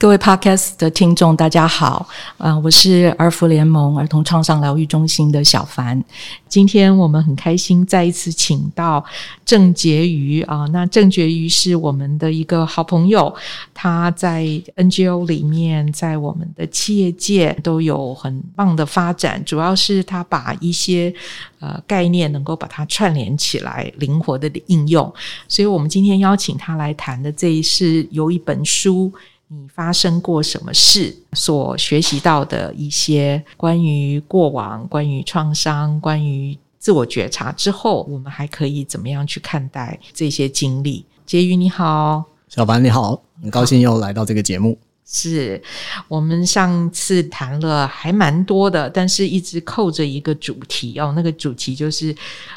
各位 Podcast 的听众，大家好，啊、我是儿福联盟儿童创伤疗愈中心的小凡。今天我们很开心再一次请到郑婕妤啊，那郑婕妤是我们的一个好朋友，他在 NGO 里面，在我们的企业界都有很棒的发展，主要是他把一些呃概念能够把它串联起来，灵活的应用。所以我们今天邀请他来谈的这一是有一本书。你发生过什么事？所学习到的一些关于过往、关于创伤、关于自我觉察之后，我们还可以怎么样去看待这些经历？婕妤你好，小凡你好，很高兴又来到这个节目。是我们上次谈了还蛮多的，但是一直扣着一个主题哦，那个主题就是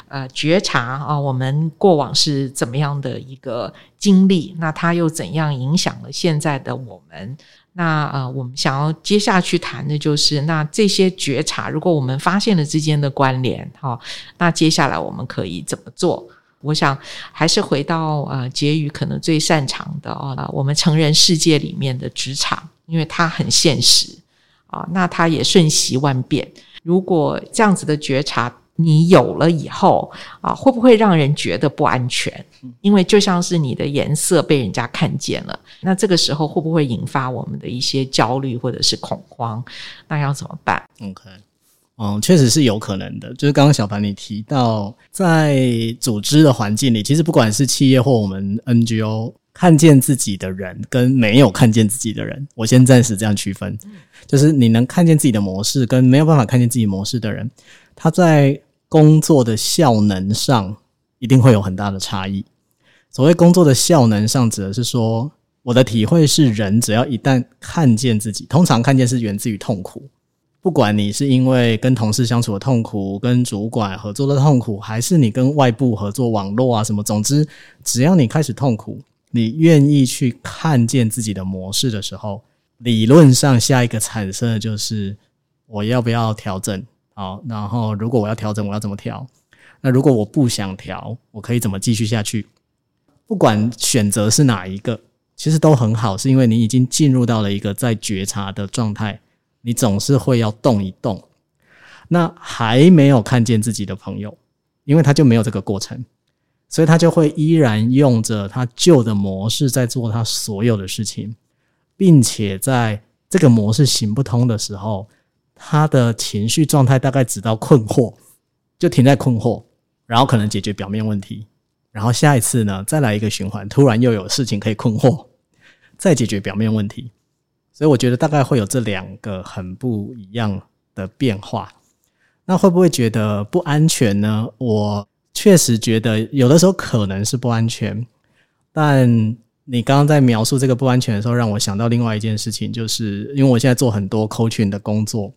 呃觉察啊，我们过往是怎么样的一个经历，那它又怎样影响了现在的我们？那呃，我们想要接下去谈的就是，那这些觉察，如果我们发现了之间的关联，哈，那接下来我们可以怎么做？我想还是回到呃，婕妤可能最擅长的哦，我们成人世界里面的职场，因为它很现实啊，那它也瞬息万变。如果这样子的觉察你有了以后啊，会不会让人觉得不安全？因为就像是你的颜色被人家看见了，那这个时候会不会引发我们的一些焦虑或者是恐慌？那要怎么办？OK。嗯，确实是有可能的。就是刚刚小凡你提到，在组织的环境里，其实不管是企业或我们 NGO，看见自己的人跟没有看见自己的人，我先暂时这样区分。就是你能看见自己的模式，跟没有办法看见自己模式的人，他在工作的效能上一定会有很大的差异。所谓工作的效能上，指的是说，我的体会是，人只要一旦看见自己，通常看见是源自于痛苦。不管你是因为跟同事相处的痛苦，跟主管合作的痛苦，还是你跟外部合作网络啊什么，总之，只要你开始痛苦，你愿意去看见自己的模式的时候，理论上下一个产生的就是我要不要调整？好，然后如果我要调整，我要怎么调？那如果我不想调，我可以怎么继续下去？不管选择是哪一个，其实都很好，是因为你已经进入到了一个在觉察的状态。你总是会要动一动，那还没有看见自己的朋友，因为他就没有这个过程，所以他就会依然用着他旧的模式在做他所有的事情，并且在这个模式行不通的时候，他的情绪状态大概只到困惑，就停在困惑，然后可能解决表面问题，然后下一次呢，再来一个循环，突然又有事情可以困惑，再解决表面问题。所以我觉得大概会有这两个很不一样的变化。那会不会觉得不安全呢？我确实觉得有的时候可能是不安全。但你刚刚在描述这个不安全的时候，让我想到另外一件事情，就是因为我现在做很多 coaching 的工作。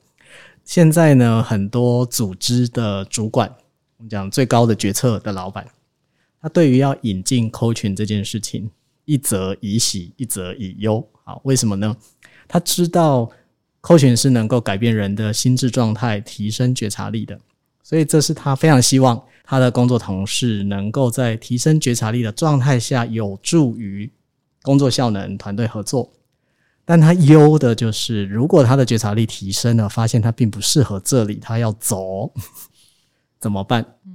现在呢，很多组织的主管，我们讲最高的决策的老板，他对于要引进 coaching 这件事情，一则以喜，一则以忧。好，为什么呢？他知道，coaching 是能够改变人的心智状态，提升觉察力的，所以这是他非常希望他的工作同事能够在提升觉察力的状态下，有助于工作效能、团队合作。但他忧的就是，如果他的觉察力提升了，发现他并不适合这里，他要走，怎么办？嗯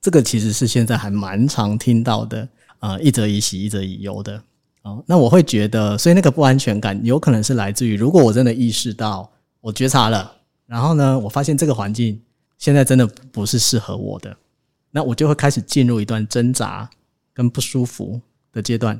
这个其实是现在还蛮常听到的，呃，一则以喜，一则以忧的。哦，那我会觉得，所以那个不安全感有可能是来自于，如果我真的意识到我觉察了，然后呢，我发现这个环境现在真的不是适合我的，那我就会开始进入一段挣扎跟不舒服的阶段。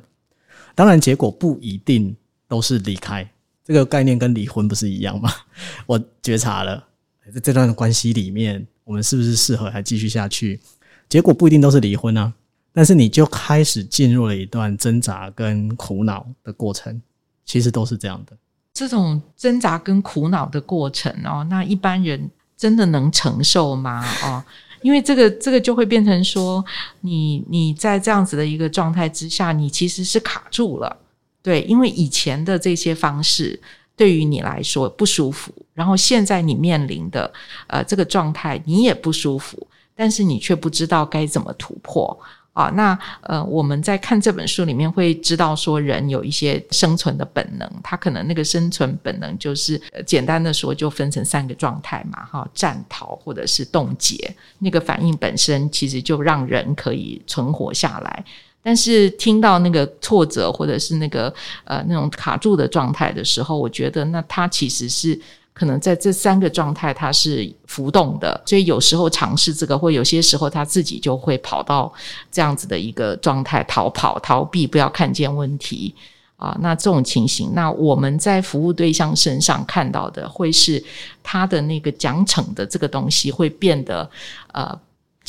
当然，结果不一定都是离开，这个概念跟离婚不是一样吗？我觉察了，在这段关系里面，我们是不是适合还继续下去？结果不一定都是离婚啊。但是你就开始进入了一段挣扎跟苦恼的过程，其实都是这样的。这种挣扎跟苦恼的过程哦，那一般人真的能承受吗？哦，因为这个这个就会变成说，你你在这样子的一个状态之下，你其实是卡住了。对，因为以前的这些方式对于你来说不舒服，然后现在你面临的呃这个状态你也不舒服，但是你却不知道该怎么突破。啊，那呃，我们在看这本书里面会知道说，人有一些生存的本能，他可能那个生存本能就是简单的说，就分成三个状态嘛，哈，战逃或者是冻结，那个反应本身其实就让人可以存活下来。但是听到那个挫折或者是那个呃那种卡住的状态的时候，我觉得那它其实是。可能在这三个状态，它是浮动的，所以有时候尝试这个，或有些时候他自己就会跑到这样子的一个状态，逃跑、逃避，不要看见问题啊。那这种情形，那我们在服务对象身上看到的，会是他的那个奖惩的这个东西会变得呃。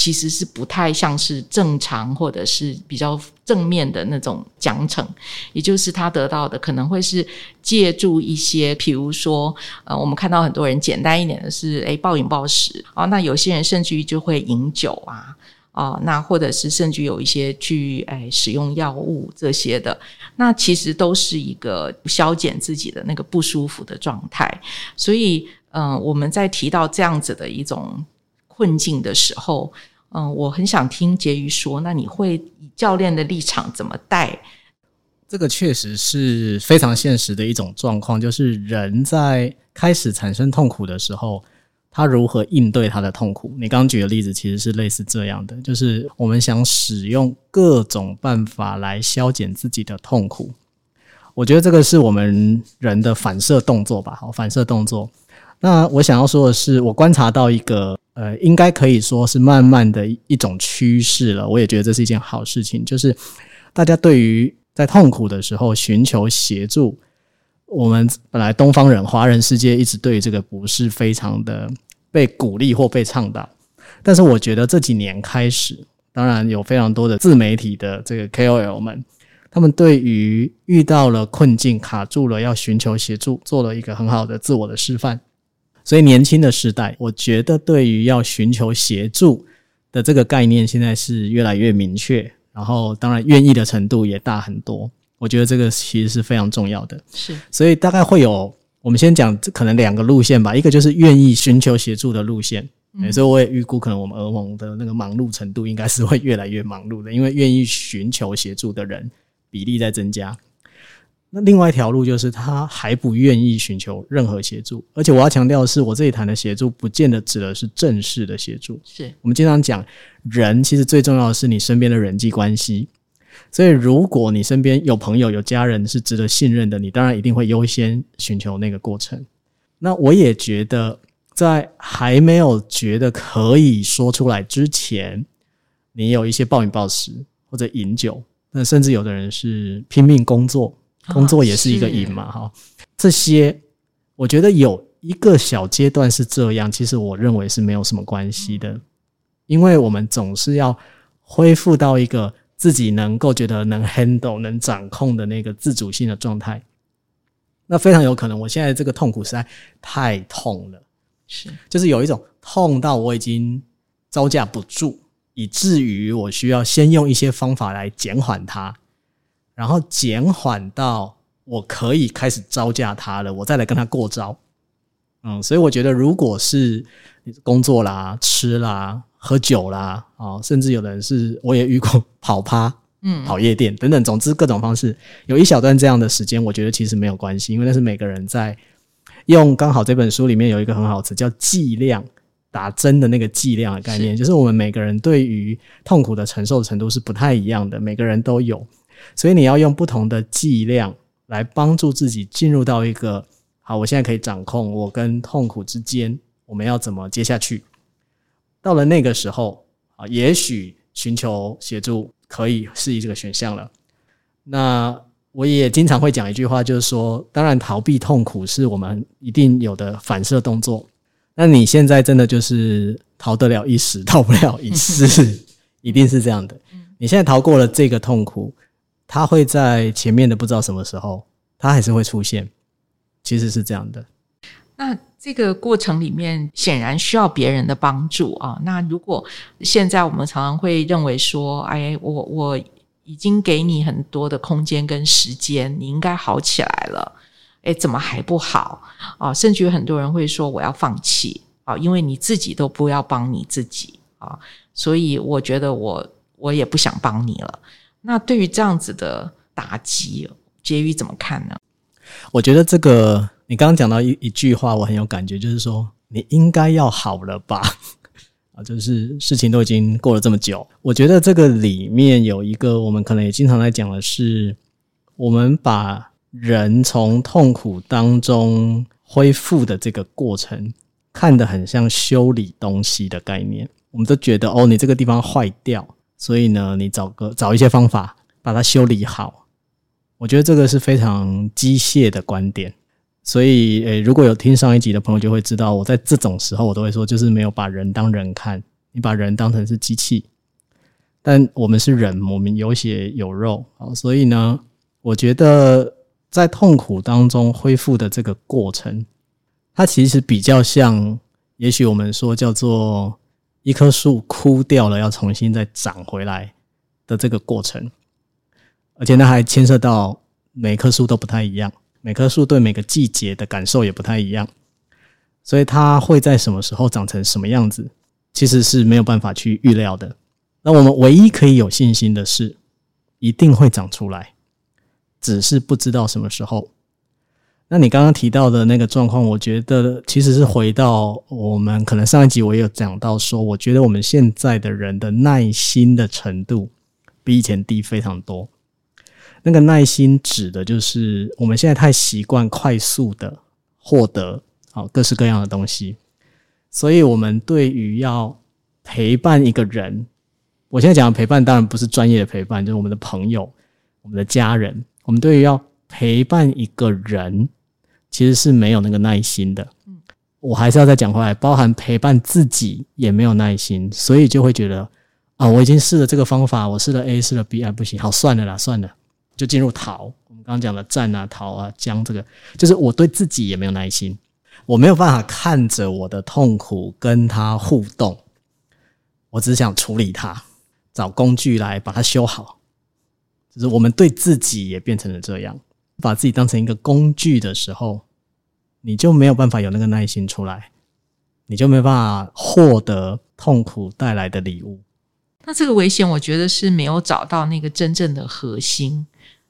其实是不太像是正常或者是比较正面的那种奖惩，也就是他得到的可能会是借助一些，比如说，呃，我们看到很多人简单一点的是，诶，暴饮暴食啊，那有些人甚至于就会饮酒啊，啊，那或者是甚至有一些去诶使用药物这些的，那其实都是一个消减自己的那个不舒服的状态，所以，嗯、我们在提到这样子的一种。困境的时候，嗯，我很想听婕妤说，那你会以教练的立场怎么带？这个确实是非常现实的一种状况，就是人在开始产生痛苦的时候，他如何应对他的痛苦？你刚刚举的例子其实是类似这样的，就是我们想使用各种办法来消减自己的痛苦。我觉得这个是我们人的反射动作吧，好，反射动作。那我想要说的是，我观察到一个。呃，应该可以说是慢慢的一种趋势了。我也觉得这是一件好事情，就是大家对于在痛苦的时候寻求协助，我们本来东方人、华人世界一直对这个不是非常的被鼓励或被倡导。但是我觉得这几年开始，当然有非常多的自媒体的这个 KOL 们，他们对于遇到了困境、卡住了要寻求协助，做了一个很好的自我的示范。所以年轻的时代，我觉得对于要寻求协助的这个概念，现在是越来越明确。然后，当然愿意的程度也大很多。我觉得这个其实是非常重要的。是，所以大概会有，我们先讲可能两个路线吧。一个就是愿意寻求协助的路线。嗯，所以我也预估，可能我们儿盟的那个忙碌程度应该是会越来越忙碌的，因为愿意寻求协助的人比例在增加。那另外一条路就是他还不愿意寻求任何协助，而且我要强调的是，我这里谈的协助不见得指的是正式的协助。是我们经常讲，人其实最重要的是你身边的人际关系。所以，如果你身边有朋友、有家人是值得信任的，你当然一定会优先寻求那个过程。那我也觉得，在还没有觉得可以说出来之前，你有一些暴饮暴食或者饮酒，那甚至有的人是拼命工作。工作也是一个瘾嘛，哈，这些我觉得有一个小阶段是这样，其实我认为是没有什么关系的，因为我们总是要恢复到一个自己能够觉得能 handle、能掌控的那个自主性的状态。那非常有可能，我现在这个痛苦实在太痛了，是，就是有一种痛到我已经招架不住，以至于我需要先用一些方法来减缓它。然后减缓到我可以开始招架他了，我再来跟他过招。嗯，所以我觉得，如果是工作啦、吃啦、喝酒啦，哦，甚至有的人是我也遇过跑趴、嗯，跑夜店等等，总之各种方式，有一小段这样的时间，我觉得其实没有关系，因为那是每个人在用。刚好这本书里面有一个很好词，叫剂量，打针的那个剂量的概念，就是我们每个人对于痛苦的承受程度是不太一样的，每个人都有。所以你要用不同的剂量来帮助自己进入到一个好，我现在可以掌控我跟痛苦之间，我们要怎么接下去？到了那个时候啊，也许寻求协助可以是这个选项了。那我也经常会讲一句话，就是说，当然逃避痛苦是我们一定有的反射动作。那你现在真的就是逃得了一时，逃不了一世，一定是这样的。你现在逃过了这个痛苦。他会在前面的不知道什么时候，他还是会出现，其实是这样的。那这个过程里面显然需要别人的帮助啊。那如果现在我们常常会认为说，哎，我我已经给你很多的空间跟时间，你应该好起来了，哎，怎么还不好啊？甚至有很多人会说我要放弃啊，因为你自己都不要帮你自己啊。所以我觉得我。我也不想帮你了。那对于这样子的打击，婕妤怎么看呢？我觉得这个你刚刚讲到一一句话，我很有感觉，就是说你应该要好了吧？啊，就是事情都已经过了这么久，我觉得这个里面有一个我们可能也经常在讲的是，我们把人从痛苦当中恢复的这个过程，看得很像修理东西的概念。我们都觉得哦，你这个地方坏掉，所以呢，你找个找一些方法把它修理好。我觉得这个是非常机械的观点。所以，诶，如果有听上一集的朋友就会知道，我在这种时候我都会说，就是没有把人当人看，你把人当成是机器。但我们是人，我们有血有肉啊，所以呢，我觉得在痛苦当中恢复的这个过程，它其实比较像，也许我们说叫做一棵树枯掉了要重新再长回来的这个过程，而且它还牵涉到每棵树都不太一样。每棵树对每个季节的感受也不太一样，所以它会在什么时候长成什么样子，其实是没有办法去预料的。那我们唯一可以有信心的是，一定会长出来，只是不知道什么时候。那你刚刚提到的那个状况，我觉得其实是回到我们可能上一集我也有讲到说，我觉得我们现在的人的耐心的程度比以前低非常多。那个耐心指的就是我们现在太习惯快速的获得好各式各样的东西，所以我们对于要陪伴一个人，我现在讲的陪伴当然不是专业的陪伴，就是我们的朋友、我们的家人，我们对于要陪伴一个人，其实是没有那个耐心的。我还是要再讲回来，包含陪伴自己也没有耐心，所以就会觉得啊，我已经试了这个方法，我试了 A，试了 B，还不行，好，算了啦，算了。就进入逃，我们刚刚讲的战啊、逃啊、僵，这个就是我对自己也没有耐心，我没有办法看着我的痛苦跟他互动，我只想处理它，找工具来把它修好。就是我们对自己也变成了这样，把自己当成一个工具的时候，你就没有办法有那个耐心出来，你就没有办法获得痛苦带来的礼物。那这个危险，我觉得是没有找到那个真正的核心。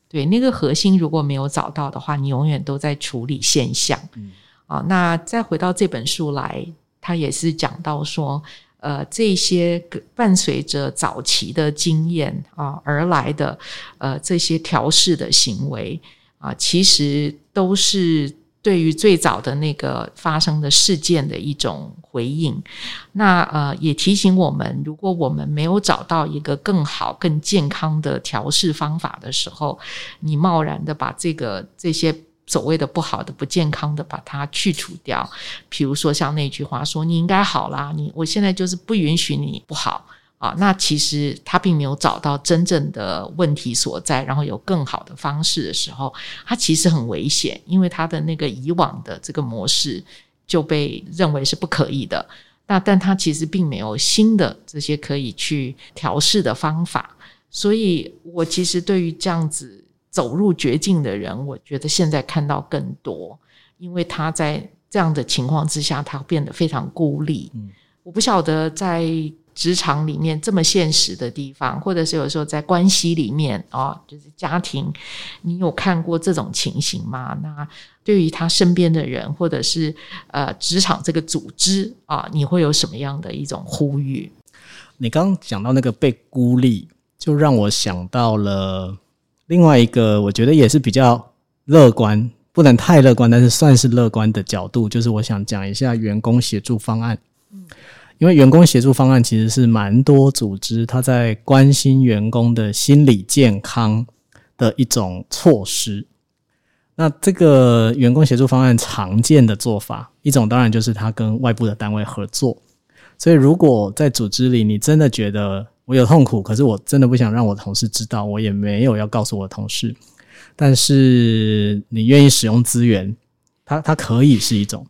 对，那个核心如果没有找到的话，你永远都在处理现象。嗯，啊，那再回到这本书来，他也是讲到说，呃，这些伴随着早期的经验啊而来的，呃，这些调试的行为啊，其实都是。对于最早的那个发生的事件的一种回应，那呃也提醒我们，如果我们没有找到一个更好、更健康的调试方法的时候，你贸然的把这个这些所谓的不好的、不健康的把它去除掉，比如说像那句话说：“你应该好啦，你我现在就是不允许你不好。”啊，那其实他并没有找到真正的问题所在，然后有更好的方式的时候，他其实很危险，因为他的那个以往的这个模式就被认为是不可以的。那但他其实并没有新的这些可以去调试的方法，所以我其实对于这样子走入绝境的人，我觉得现在看到更多，因为他在这样的情况之下，他变得非常孤立。嗯，我不晓得在。职场里面这么现实的地方，或者是有时候在关系里面哦，就是家庭，你有看过这种情形吗？那对于他身边的人，或者是呃职场这个组织啊，你会有什么样的一种呼吁？你刚刚讲到那个被孤立，就让我想到了另外一个，我觉得也是比较乐观，不能太乐观，但是算是乐观的角度，就是我想讲一下员工协助方案。嗯。因为员工协助方案其实是蛮多组织他在关心员工的心理健康的一种措施。那这个员工协助方案常见的做法，一种当然就是他跟外部的单位合作。所以如果在组织里，你真的觉得我有痛苦，可是我真的不想让我同事知道，我也没有要告诉我的同事，但是你愿意使用资源，它它可以是一种。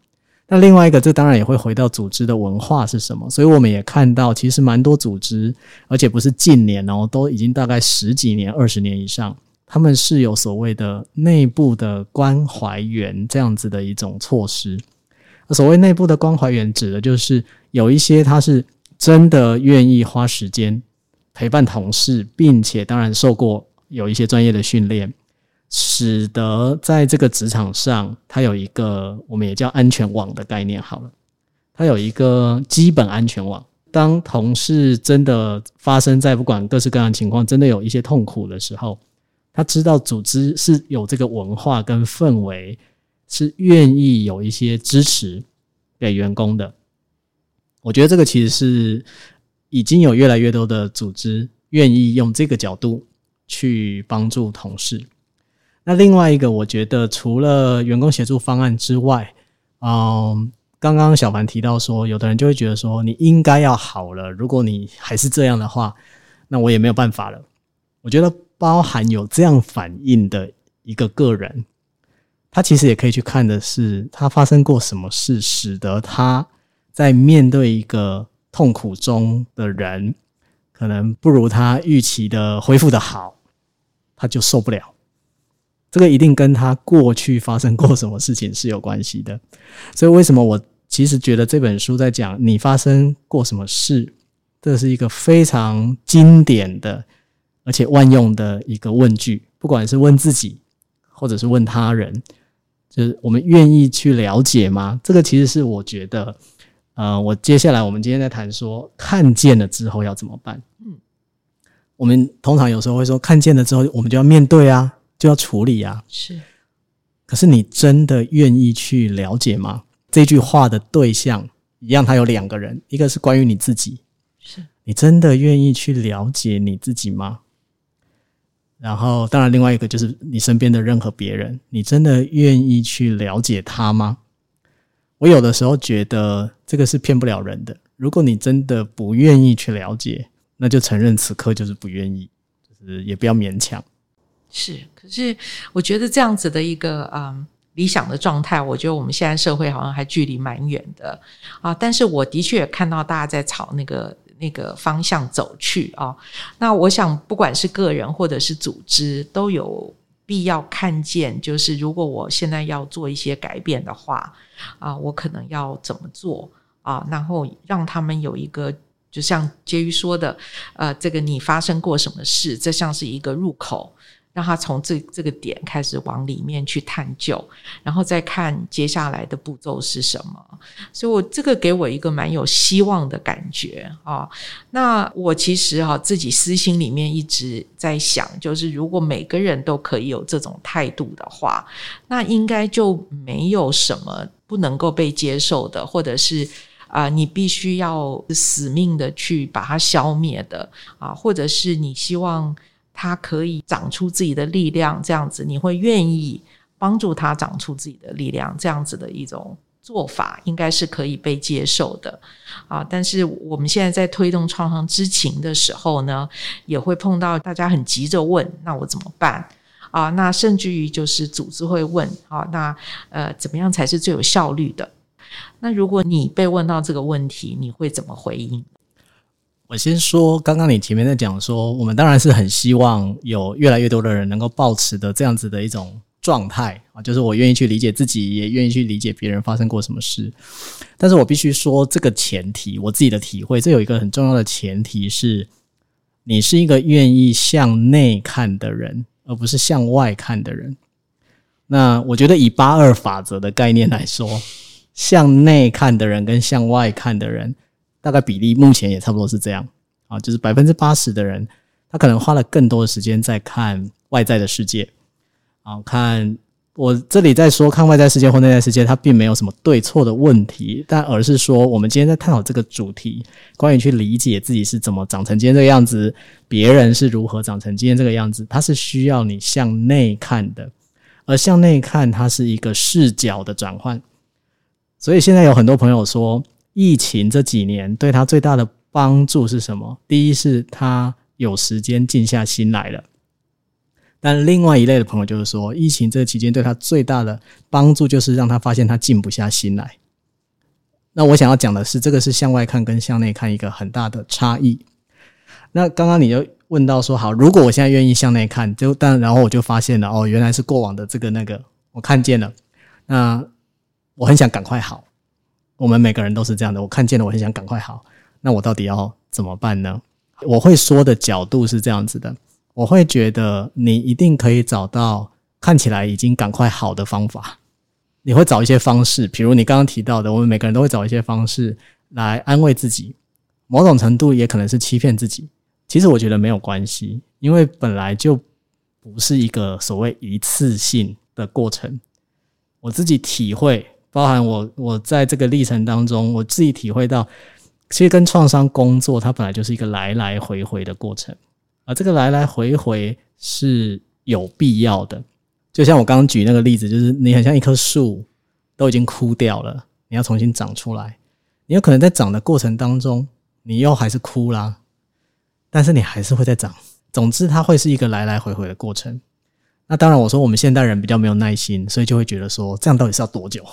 那另外一个，这当然也会回到组织的文化是什么，所以我们也看到，其实蛮多组织，而且不是近年哦，都已经大概十几年、二十年以上，他们是有所谓的内部的关怀员这样子的一种措施。所谓内部的关怀员，指的就是有一些他是真的愿意花时间陪伴同事，并且当然受过有一些专业的训练，使得在这个职场上，他有一个我们也叫安全网的概念。好了，他有一个基本安全网。当同事真的发生在不管各式各样的情况，真的有一些痛苦的时候，他知道组织是有这个文化跟氛围，是愿意有一些支持给员工的。我觉得这个其实是已经有越来越多的组织愿意用这个角度去帮助同事。那另外一个，我觉得除了员工协助方案之外，嗯，刚刚小凡提到说，有的人就会觉得说，你应该要好了，如果你还是这样的话，那我也没有办法了。我觉得包含有这样反应的一个个人，他其实也可以去看的是，他发生过什么事，使得他。在面对一个痛苦中的人，可能不如他预期的恢复的好，他就受不了。这个一定跟他过去发生过什么事情是有关系的。所以，为什么我其实觉得这本书在讲你发生过什么事，这是一个非常经典的而且万用的一个问句，不管是问自己，或者是问他人，就是我们愿意去了解吗？这个其实是我觉得。呃，我接下来我们今天在谈说，看见了之后要怎么办？嗯，我们通常有时候会说，看见了之后，我们就要面对啊，就要处理啊。是，可是你真的愿意去了解吗？这句话的对象一样，它有两个人，一个是关于你自己，是你真的愿意去了解你自己吗？然后，当然，另外一个就是你身边的任何别人，你真的愿意去了解他吗？我有的时候觉得这个是骗不了人的。如果你真的不愿意去了解，那就承认此刻就是不愿意，就是也不要勉强。是，可是我觉得这样子的一个嗯理想的状态，我觉得我们现在社会好像还距离蛮远的啊。但是我的确也看到大家在朝那个那个方向走去啊。那我想，不管是个人或者是组织，都有。必要看见，就是如果我现在要做一些改变的话，啊，我可能要怎么做啊？然后让他们有一个，就像婕妤说的，呃，这个你发生过什么事？这像是一个入口。让他从这这个点开始往里面去探究，然后再看接下来的步骤是什么。所以，我这个给我一个蛮有希望的感觉啊。那我其实哈自己私心里面一直在想，就是如果每个人都可以有这种态度的话，那应该就没有什么不能够被接受的，或者是啊，你必须要死命的去把它消灭的啊，或者是你希望。他可以长出自己的力量，这样子你会愿意帮助他长出自己的力量，这样子的一种做法应该是可以被接受的啊。但是我们现在在推动创伤知情的时候呢，也会碰到大家很急着问：那我怎么办啊？那甚至于就是组织会问：啊，那呃，怎么样才是最有效率的？那如果你被问到这个问题，你会怎么回应？我先说，刚刚你前面在讲说，我们当然是很希望有越来越多的人能够保持的这样子的一种状态啊，就是我愿意去理解自己，也愿意去理解别人发生过什么事。但是我必须说，这个前提，我自己的体会，这有一个很重要的前提是，你是一个愿意向内看的人，而不是向外看的人。那我觉得以八二法则的概念来说，向内看的人跟向外看的人。大概比例目前也差不多是这样。啊，就是百分之八十的人，他可能花了更多的时间在看外在的世界。啊，看我这里在说看外在世界或内在世界，它并没有什么对错的问题，但而是说我们今天在探讨这个主题，关于去理解自己是怎么长成今天这个样子，别人是如何长成今天这个样子，它是需要你向内看的，而向内看它是一个视角的转换，所以现在有很多朋友说。疫情这几年对他最大的帮助是什么？第一是他有时间静下心来了，但另外一类的朋友就是说，疫情这期间对他最大的帮助就是让他发现他静不下心来。那我想要讲的是，这个是向外看跟向内看一个很大的差异。那刚刚你就问到说，好，如果我现在愿意向内看，就但然后我就发现了，哦，原来是过往的这个那个，我看见了，那我很想赶快好。我们每个人都是这样的，我看见了，我很想赶快好。那我到底要怎么办呢？我会说的角度是这样子的，我会觉得你一定可以找到看起来已经赶快好的方法。你会找一些方式，比如你刚刚提到的，我们每个人都会找一些方式来安慰自己，某种程度也可能是欺骗自己。其实我觉得没有关系，因为本来就不是一个所谓一次性的过程。我自己体会，包含我我在这个历程当中，我自己体会到，其实跟创伤工作，它本来就是一个来来回回的过程，而这个来来回回是有必要的。就像我刚刚举那个例子，就是你很像一棵树，都已经枯掉了，你要重新长出来。你有可能在长的过程当中，你又还是枯啦，但是你还是会再长。总之，它会是一个来来回回的过程。那当然，我说我们现代人比较没有耐心，所以就会觉得说，这样到底是要多久？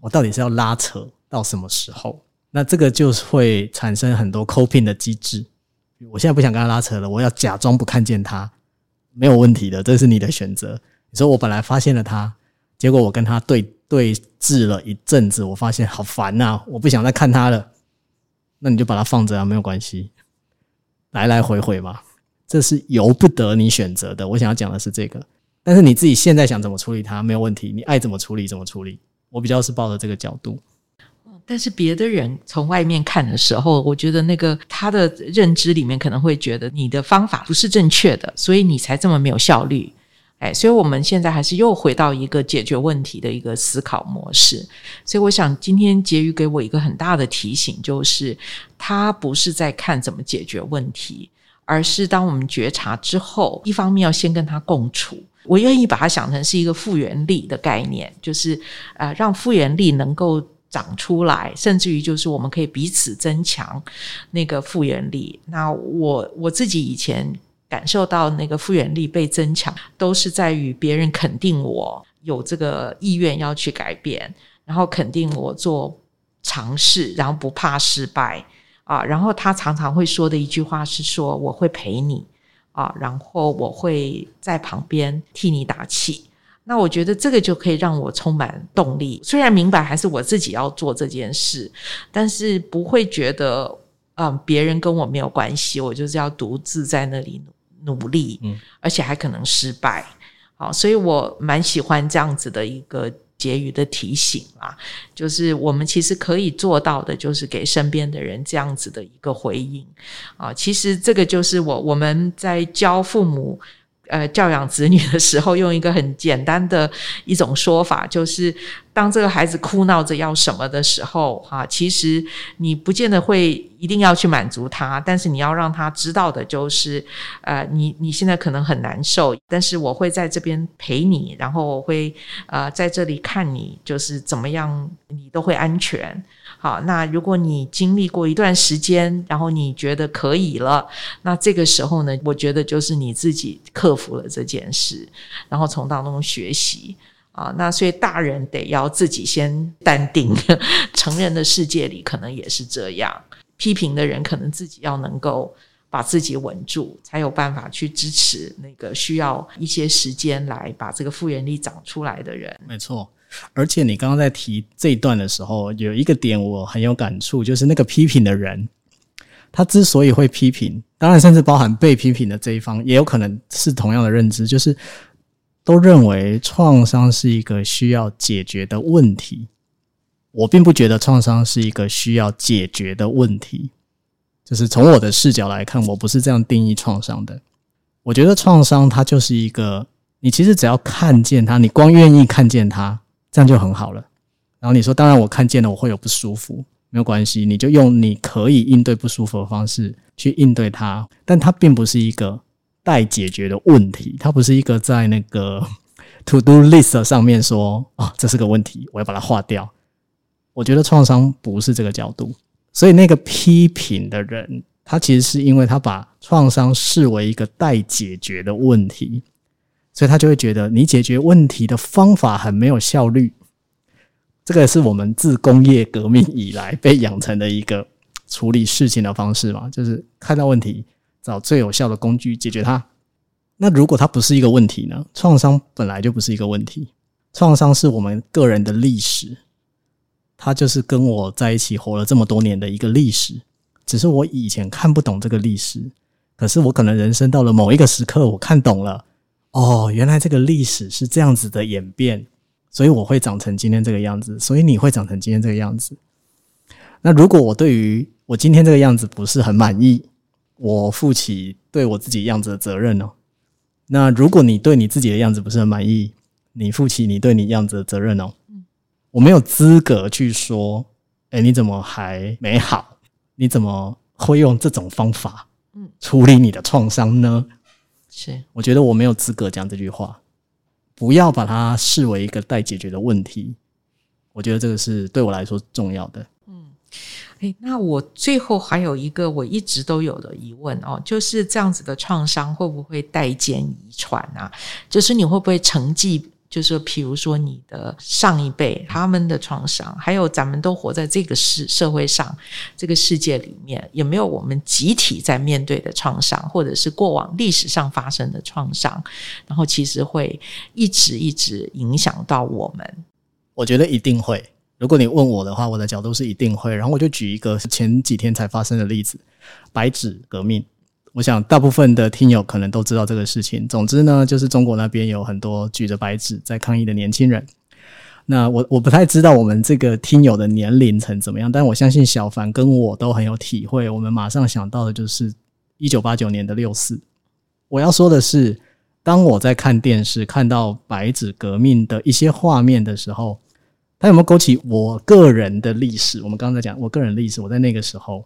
我到底是要拉扯到什么时候？那这个就会产生很多 coping 的机制。我现在不想跟他拉扯了，我要假装不看见他，没有问题的，这是你的选择。你说我本来发现了他，结果我跟他对对峙了一阵子，我发现好烦呐，我不想再看他了。那你就把他放着啊，没有关系，来来回回嘛，这是由不得你选择的。我想要讲的是这个，但是你自己现在想怎么处理他没有问题，你爱怎么处理怎么处理。我比较是抱着这个角度。但是别的人从外面看的时候，我觉得那个他的认知里面可能会觉得你的方法不是正确的，所以你才这么没有效率。哎，所以我们现在还是又回到一个解决问题的一个思考模式。所以我想今天婕妤给我一个很大的提醒，就是他不是在看怎么解决问题，而是当我们觉察之后，一方面要先跟他共处。我愿意把它想成是一个复原力的概念，就是呃，让复原力能够长出来，甚至于就是我们可以彼此增强那个复原力。那我我自己以前。感受到那个复原力被增强，都是在于别人肯定我有这个意愿要去改变，然后肯定我做尝试，然后不怕失败啊。然后他常常会说的一句话是说：“我会陪你啊，然后我会在旁边替你打气。”那我觉得这个就可以让我充满动力。虽然明白还是我自己要做这件事，但是不会觉得嗯别人跟我没有关系，我就是要独自在那里努力，嗯，而且还可能失败，好，所以我蛮喜欢这样子的一个结余的提醒啊，就是我们其实可以做到的，就是给身边的人这样子的一个回应啊。其实这个就是我我们在教父母。呃，教养子女的时候，用一个很简单的一种说法，就是当这个孩子哭闹着要什么的时候，哈，其实你不见得会一定要去满足他，但是你要让他知道的就是，呃，你你现在可能很难受，但是我会在这边陪你，然后我会呃在这里看你，就是怎么样，你都会安全。好，那如果你经历过一段时间，然后你觉得可以了，那这个时候呢，我觉得就是你自己克服了这件事，然后从当中学习啊。那所以大人得要自己先淡定，成人的世界里可能也是这样。批评的人可能自己要能够把自己稳住，才有办法去支持那个需要一些时间来把这个复原力长出来的人。没错。而且你刚刚在提这一段的时候，有一个点我很有感触，就是那个批评的人，他之所以会批评，当然甚至包含被批评的这一方，也有可能是同样的认知，就是都认为创伤是一个需要解决的问题。我并不觉得创伤是一个需要解决的问题，就是从我的视角来看，我不是这样定义创伤的。我觉得创伤它就是一个，你其实只要看见它，你光愿意看见它。这样就很好了。然后你说，当然我看见了，我会有不舒服，没有关系，你就用你可以应对不舒服的方式去应对它。但它并不是一个待解决的问题，它不是一个在那个 to do list 上面说啊，这是个问题，我要把它划掉。我觉得创伤不是这个角度，所以那个批评的人，他其实是因为他把创伤视为一个待解决的问题。所以他就会觉得你解决问题的方法很没有效率，这个是我们自工业革命以来被养成的一个处理事情的方式嘛，就是看到问题找最有效的工具解决它。那如果它不是一个问题呢？创伤本来就不是一个问题，创伤是我们个人的历史，它就是跟我在一起活了这么多年的一个历史，只是我以前看不懂这个历史，可是我可能人生到了某一个时刻，我看懂了，哦，原来这个历史是这样子的演变，所以我会长成今天这个样子，所以你会长成今天这个样子。那如果我对于我今天这个样子不是很满意，我负起对我自己样子的责任哦。那如果你对你自己的样子不是很满意，你负起你对你样子的责任哦。我没有资格去说，哎，你怎么还没好？你怎么会用这种方法，嗯处理你的创伤呢？是，我觉得我没有资格讲这句话。不要把它视为一个待解决的问题。我觉得这个是对我来说重要的。嗯诶，那我最后还有一个我一直都有的疑问哦，就是这样子的创伤会不会代间遗传啊？就是你会不会承继？就是比如说你的上一辈他们的创伤，还有咱们都活在这个世社会上这个世界里面，有没有我们集体在面对的创伤，或者是过往历史上发生的创伤？然后其实会一直一直影响到我们。我觉得一定会。如果你问我的话，我的角度是一定会。然后我就举一个前几天才发生的例子：白纸革命。我想大部分的听友可能都知道这个事情。总之呢，就是中国那边有很多举着白纸在抗议的年轻人。那我我不太知道我们这个听友的年龄层怎么样，但我相信小凡跟我都很有体会。我们马上想到的就是一九八九年的六四。我要说的是，当我在看电视看到白纸革命的一些画面的时候，他有没有勾起我个人的历史？我们刚才讲我个人历史，我在那个时候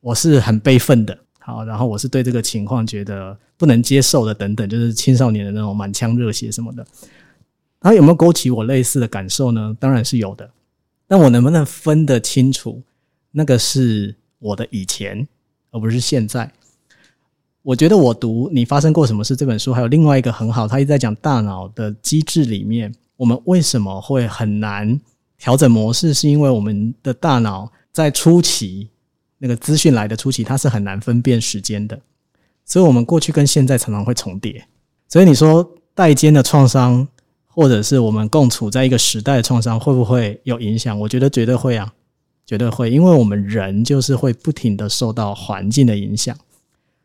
我是很悲愤的，好，然后我是对这个情况觉得不能接受的，等等，就是青少年的那种满腔热血什么的。他有没有勾起我类似的感受呢？当然是有的。但我能不能分得清楚，那个是我的以前，而不是现在？我觉得我读《你发生过什么事》这本书，还有另外一个很好，他一直在讲大脑的机制里面。我们为什么会很难调整模式？是因为我们的大脑在初期那个资讯来的初期，它是很难分辨时间的，所以我们过去跟现在常常会重叠。所以你说代间的创伤，或者是我们共处在一个时代的创伤，会不会有影响？我觉得绝对会啊，绝对会，因为我们人就是会不停的受到环境的影响，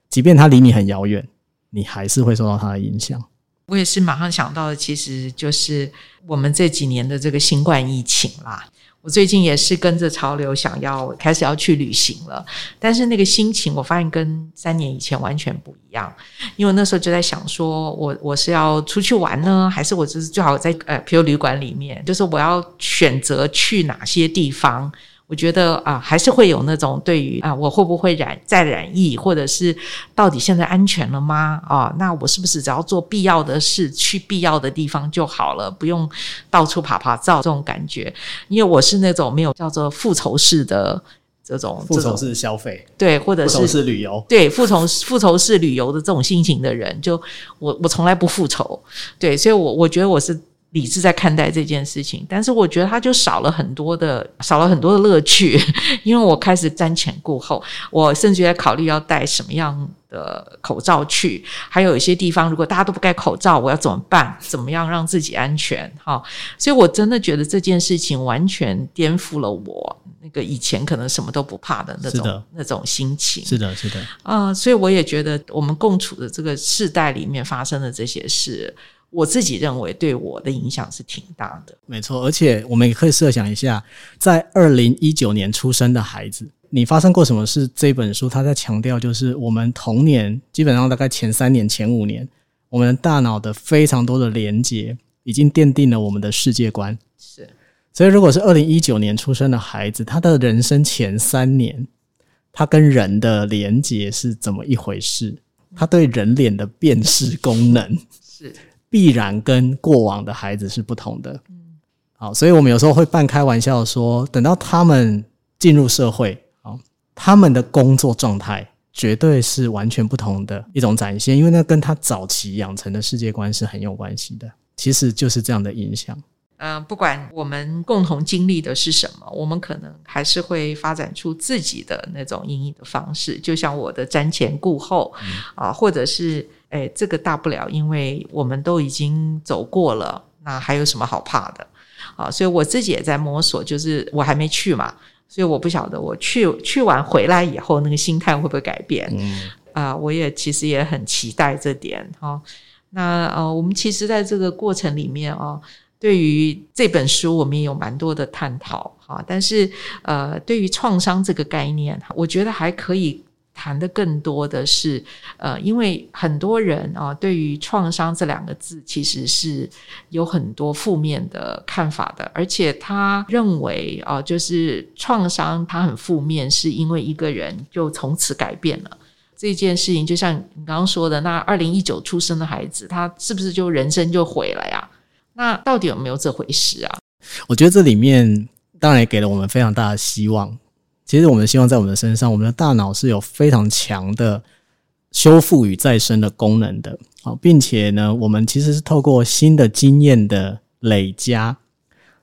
即便它离你很遥远，你还是会受到它的影响。我也是马上想到的，其实就是我们这几年的这个新冠疫情啦。我最近也是跟着潮流，想要开始要去旅行了，但是那个心情我发现跟三年以前完全不一样。因为那时候就在想说，我我是要出去玩呢，还是我就是最好在呃，譬如旅馆里面，就是我要选择去哪些地方。我觉得啊，还是会有那种对于啊，我会不会染再染疫，或者是到底现在安全了吗？啊，那我是不是只要做必要的事，去必要的地方就好了，不用到处爬爬照这种感觉？因为我是那种没有叫做复仇式的这种复仇式消费，对，或者是复仇式旅游，对，复仇复仇式旅游的这种心情的人，就我我从来不复仇，对，所以我我觉得我是。理智在看待这件事情，但是我觉得他就少了很多的，少了很多的乐趣，因为我开始瞻前顾后，我甚至在考虑要戴什么样的口罩去，还有一些地方如果大家都不戴口罩，我要怎么办？怎么样让自己安全？哈，所以我真的觉得这件事情完全颠覆了我那个以前可能什么都不怕的那种那种心情。是的，是的，啊、呃，所以我也觉得我们共处的这个世代里面发生的这些事。我自己认为对我的影响是挺大的，没错。而且我们也可以设想一下，在二零一九年出生的孩子，你发生过什么事？这本书他在强调，就是我们童年基本上大概前三年、前五年，我们的大脑的非常多的连接，已经奠定了我们的世界观。是，所以如果是二零一九年出生的孩子，他的人生前三年，他跟人的连接是怎么一回事？他对人脸的辨识功能是。必然跟过往的孩子是不同的，好，所以我们有时候会半开玩笑说，等到他们进入社会，啊，他们的工作状态绝对是完全不同的一种展现，因为那跟他早期养成的世界观是很有关系的。其实就是这样的影响。嗯，不管我们共同经历的是什么，我们可能还是会发展出自己的那种阴影的方式。就像我的瞻前顾后啊，或者是。哎，这个大不了，因为我们都已经走过了，那还有什么好怕的？啊，所以我自己也在摸索，就是我还没去嘛，所以我不晓得我去去完回来以后，那个心态会不会改变？嗯，啊、呃，我也其实也很期待这点哈、哦。那呃，我们其实在这个过程里面啊、哦，对于这本书我们也有蛮多的探讨哈。但是呃，对于创伤这个概念，我觉得还可以。谈的更多的是，呃，因为很多人啊，对于创伤这两个字其实是有很多负面的看法的，而且他认为啊，就是创伤它很负面，是因为一个人就从此改变了这件事情。就像你刚刚说的，那二零一九出生的孩子，他是不是就人生就毁了呀？那到底有没有这回事啊？我觉得这里面当然也给了我们非常大的希望。其实我们希望在我们的身上，我们的大脑是有非常强的修复与再生的功能的，好，并且呢，我们其实是透过新的经验的累加，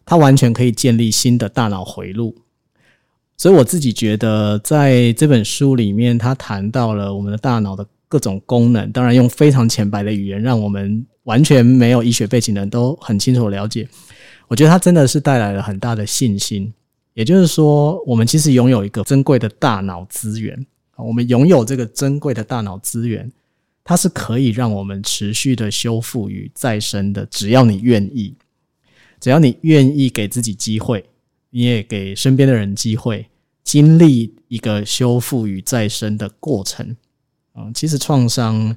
它完全可以建立新的大脑回路。所以我自己觉得，在这本书里面，他谈到了我们的大脑的各种功能，当然用非常浅白的语言，让我们完全没有医学背景的人都很清楚了解。我觉得他真的是带来了很大的信心。也就是说，我们其实拥有一个珍贵的大脑资源。我们拥有这个珍贵的大脑资源，它是可以让我们持续的修复与再生的。只要你愿意，只要你愿意给自己机会，你也给身边的人机会，经历一个修复与再生的过程。嗯，其实创伤。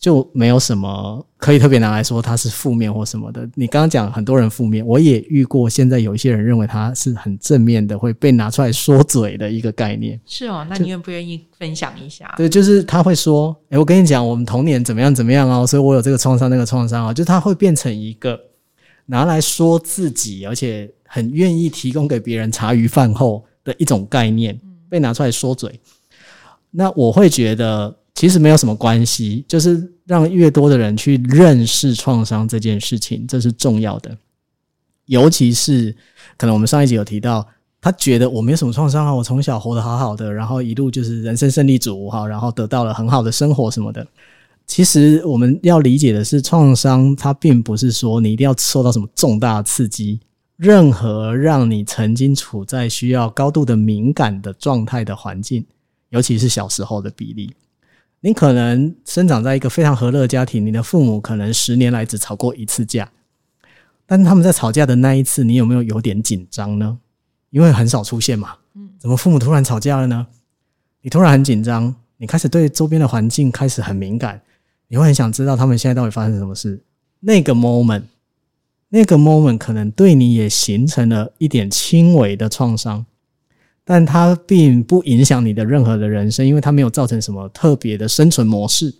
就没有什么可以特别拿来说它是负面或什么的。你刚刚讲很多人负面，我也遇过。现在有一些人认为它是很正面的，会被拿出来说嘴的一个概念。是哦，那你愿不愿意分享一下？对，就是他会说：“诶，我跟你讲，我们童年怎么样怎么样哦，所以我有这个创伤，那个创伤啊。”就他会变成一个拿来说自己，而且很愿意提供给别人茶余饭后的一种概念，被拿出来说嘴。那我会觉得。其实没有什么关系，就是让越多的人去认识创伤这件事情，这是重要的。尤其是可能我们上一集有提到，他觉得我没有什么创伤啊，我从小活得好好的，然后一路就是人生胜利组哈，然后得到了很好的生活什么的。其实我们要理解的是，创伤它并不是说你一定要受到什么重大刺激，任何让你曾经处在需要高度的敏感的状态的环境，尤其是小时候的比例。你可能生长在一个非常和乐的家庭，你的父母可能十年来只吵过一次架，但是他们在吵架的那一次，你有没有有点紧张呢？因为很少出现嘛。嗯，怎么父母突然吵架了呢？你突然很紧张，你开始对周边的环境开始很敏感，你会很想知道他们现在到底发生什么事。那个 moment，那个 moment 可能对你也形成了一点轻微的创伤。但它并不影响你的任何的人生，因为它没有造成什么特别的生存模式。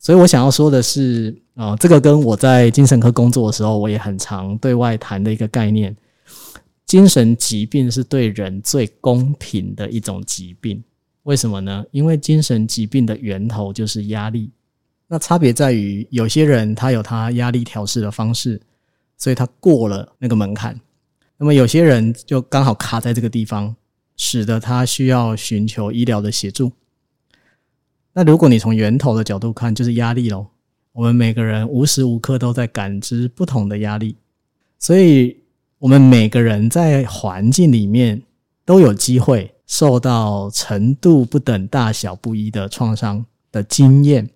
所以我想要说的是，啊，这个跟我在精神科工作的时候，我也很常对外谈的一个概念：精神疾病是对人最公平的一种疾病。为什么呢？因为精神疾病的源头就是压力。那差别在于，有些人他有他压力调试的方式，所以他过了那个门槛；那么有些人就刚好卡在这个地方。使得他需要寻求医疗的协助。那如果你从源头的角度看，就是压力咯。我们每个人无时无刻都在感知不同的压力，所以我们每个人在环境里面都有机会受到程度不等、大小不一的创伤的经验，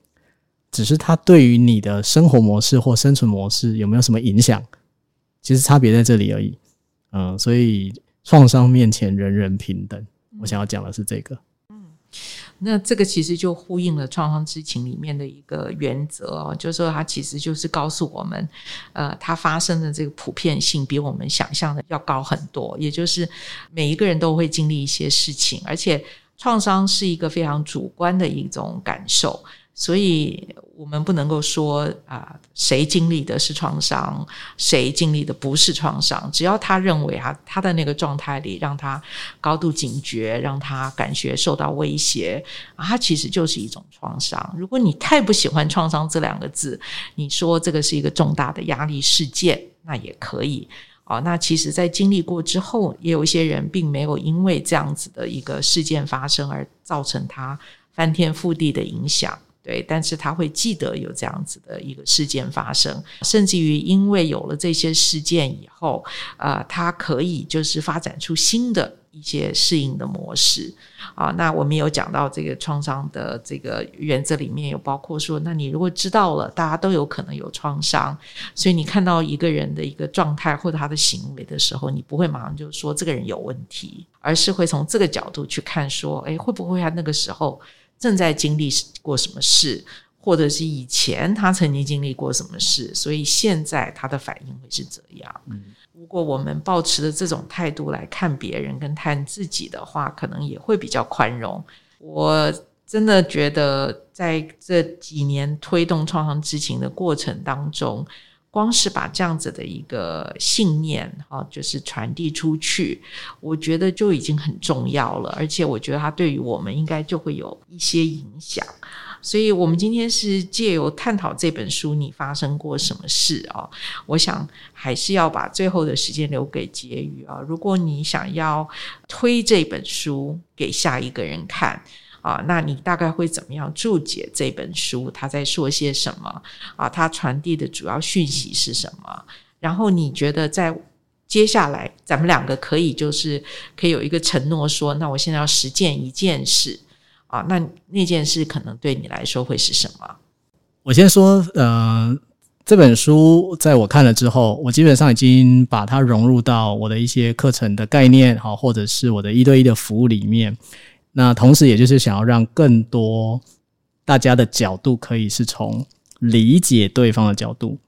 只是它对于你的生活模式或生存模式有没有什么影响，其实差别在这里而已。嗯，所以。创伤面前人人平等，我想要讲的是这个。嗯，那这个其实就呼应了创伤知情里面的一个原则哦，就是说它其实就是告诉我们，呃，它发生的这个普遍性比我们想象的要高很多，也就是每一个人都会经历一些事情，而且创伤是一个非常主观的一种感受。所以，我们不能够说啊，谁经历的是创伤，谁经历的不是创伤。只要他认为啊，他的那个状态里让他高度警觉，让他感觉受到威胁啊，他其实就是一种创伤。如果你太不喜欢“创伤”这两个字，你说这个是一个重大的压力事件，那也可以。哦，那其实，在经历过之后，也有一些人并没有因为这样子的一个事件发生而造成他翻天覆地的影响。对，但是他会记得有这样子的一个事件发生，甚至于因为有了这些事件以后，呃，他可以就是发展出新的一些适应的模式啊。那我们有讲到这个创伤的这个原则里面有包括说，那你如果知道了大家都有可能有创伤，所以你看到一个人的一个状态或者他的行为的时候，你不会马上就说这个人有问题，而是会从这个角度去看说，哎，会不会他那个时候。正在经历过什么事，或者是以前他曾经经历过什么事，所以现在他的反应会是这样。嗯，如果我们抱持着这种态度来看别人跟看自己的话，可能也会比较宽容。我真的觉得，在这几年推动创伤知情的过程当中，光是把这样子的一个信念，啊，就是传递出去，我觉得就已经很重要了。而且，我觉得它对于我们应该就会有一些影响。所以，我们今天是借由探讨这本书，你发生过什么事啊？我想还是要把最后的时间留给结语啊。如果你想要推这本书给下一个人看。啊，那你大概会怎么样注解这本书？他在说些什么？啊，他传递的主要讯息是什么？然后你觉得在接下来，咱们两个可以就是可以有一个承诺，说，那我现在要实践一件事啊，那那件事可能对你来说会是什么？我先说，呃，这本书在我看了之后，我基本上已经把它融入到我的一些课程的概念，好，或者是我的一对一的服务里面。那同时，也就是想要让更多大家的角度可以是从理解对方的角度。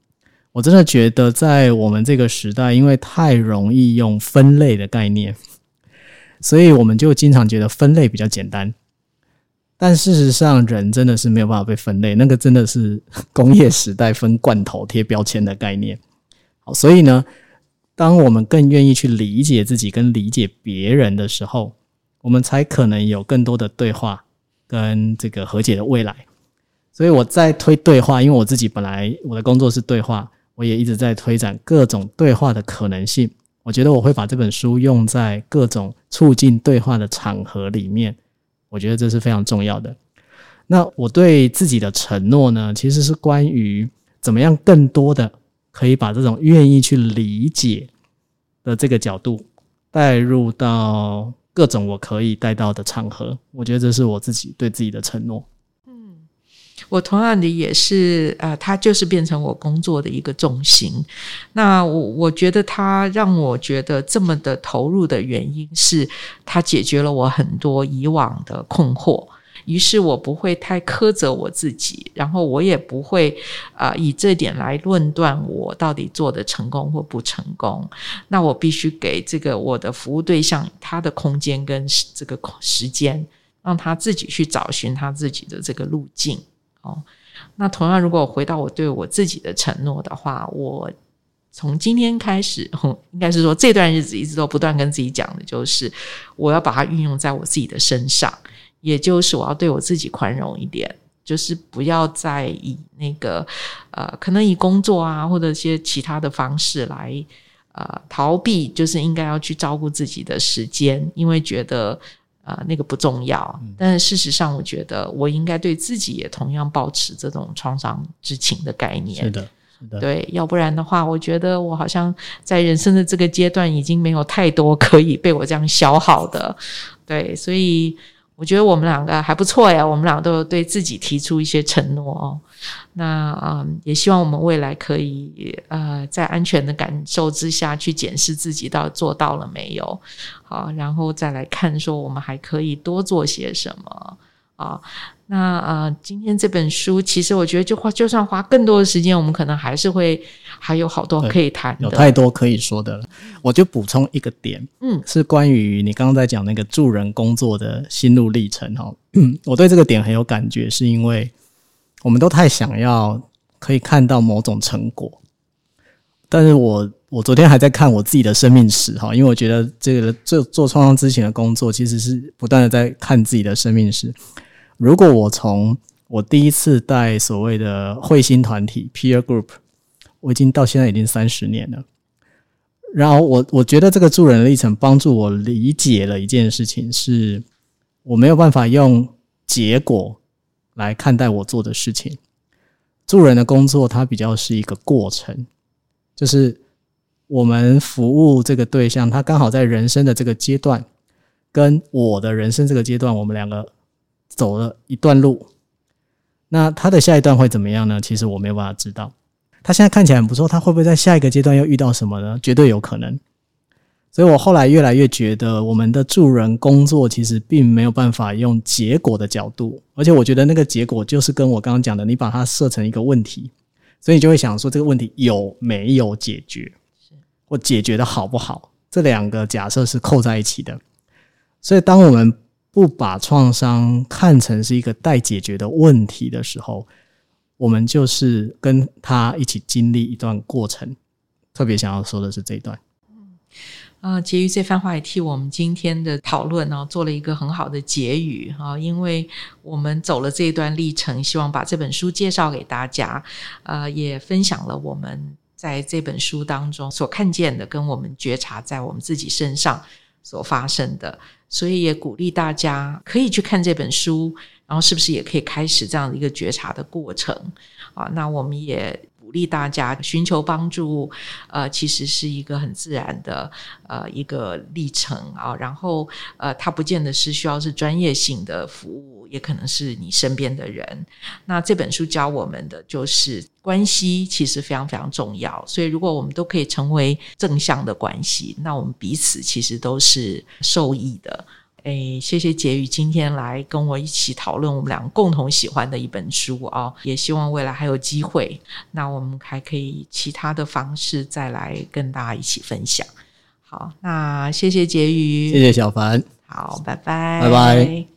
我真的觉得，在我们这个时代，因为太容易用分类的概念，所以我们就经常觉得分类比较简单。但事实上，人真的是没有办法被分类，那个真的是工业时代分罐头贴标签的概念。好，所以呢，当我们更愿意去理解自己跟理解别人的时候，我们才可能有更多的对话跟这个和解的未来，所以我在推对话，因为我自己本来我的工作是对话，我也一直在推展各种对话的可能性。我觉得我会把这本书用在各种促进对话的场合里面，我觉得这是非常重要的。那我对自己的承诺呢，其实是关于怎么样更多的可以把这种愿意去理解的这个角度带入到。各种我可以带到的场合，我觉得这是我自己对自己的承诺。嗯，我同样的也是，呃，它就是变成我工作的一个重心。那我我觉得它让我觉得这么的投入的原因是，它解决了我很多以往的困惑。于是我不会太苛责我自己，然后我也不会啊、以这点来论断我到底做的成功或不成功。那我必须给这个我的服务对象他的空间跟这个时间，让他自己去找寻他自己的这个路径。哦，那同样，如果回到我对我自己的承诺的话，我从今天开始，应该是说这段日子一直都不断跟自己讲的就是，我要把它运用在我自己的身上。也就是我要对我自己宽容一点，就是不要再以那个呃，可能以工作啊或者一些其他的方式来呃逃避，就是应该要去照顾自己的时间，因为觉得呃那个不重要。但是事实上，我觉得我应该对自己也同样保持这种创伤之情的概念。是的，是的，对，要不然的话，我觉得我好像在人生的这个阶段已经没有太多可以被我这样消耗的。对，所以。我觉得我们两个还不错呀，我们两个都有对自己提出一些承诺哦。那嗯，也希望我们未来可以呃，在安全的感受之下去检视自己到底做到了没有，好，然后再来看说我们还可以多做些什么啊。那呃，今天这本书，其实我觉得就花，就算花更多的时间，我们可能还是会还有好多可以谈，有太多可以说的了。我就补充一个点，嗯，是关于你刚刚在讲那个助人工作的心路历程哈。嗯，我对这个点很有感觉，是因为我们都太想要可以看到某种成果，但是我我昨天还在看我自己的生命史哈，因为我觉得这个做做创伤之前的工作，其实是不断的在看自己的生命史。如果我从我第一次带所谓的会心团体 peer group，我已经到现在已经三十年了。然后我我觉得这个助人的历程帮助我理解了一件事情，是我没有办法用结果来看待我做的事情。助人的工作，它比较是一个过程，就是我们服务这个对象，他刚好在人生的这个阶段，跟我的人生这个阶段，我们两个走了一段路。那他的下一段会怎么样呢？其实我没有办法知道。他现在看起来很不错，他会不会在下一个阶段又遇到什么呢？绝对有可能。所以我后来越来越觉得，我们的助人工作其实并没有办法用结果的角度，而且我觉得那个结果就是跟我刚刚讲的，你把它设成一个问题，所以你就会想说这个问题有没有解决，或解决的好不好？这两个假设是扣在一起的。所以当我们不把创伤看成是一个待解决的问题的时候，我们就是跟他一起经历一段过程。特别想要说的是这一段。啊，婕妤这番话也替我们今天的讨论呢做了一个很好的结语啊，因为我们走了这一段历程，希望把这本书介绍给大家，呃，也分享了我们在这本书当中所看见的，跟我们觉察在我们自己身上所发生的，所以也鼓励大家可以去看这本书，然后是不是也可以开始这样的一个觉察的过程啊？那我们也。鼓励大家寻求帮助，呃，其实是一个很自然的呃一个历程啊。然后呃，它不见得是需要是专业性的服务，也可能是你身边的人。那这本书教我们的就是关系，其实非常非常重要。所以如果我们都可以成为正向的关系，那我们彼此其实都是受益的。哎，谢谢婕妤今天来跟我一起讨论我们两个共同喜欢的一本书啊，也希望未来还有机会，那我们还可以其他的方式再来跟大家一起分享。好，那谢谢婕妤，谢谢小凡，好，拜拜，拜拜。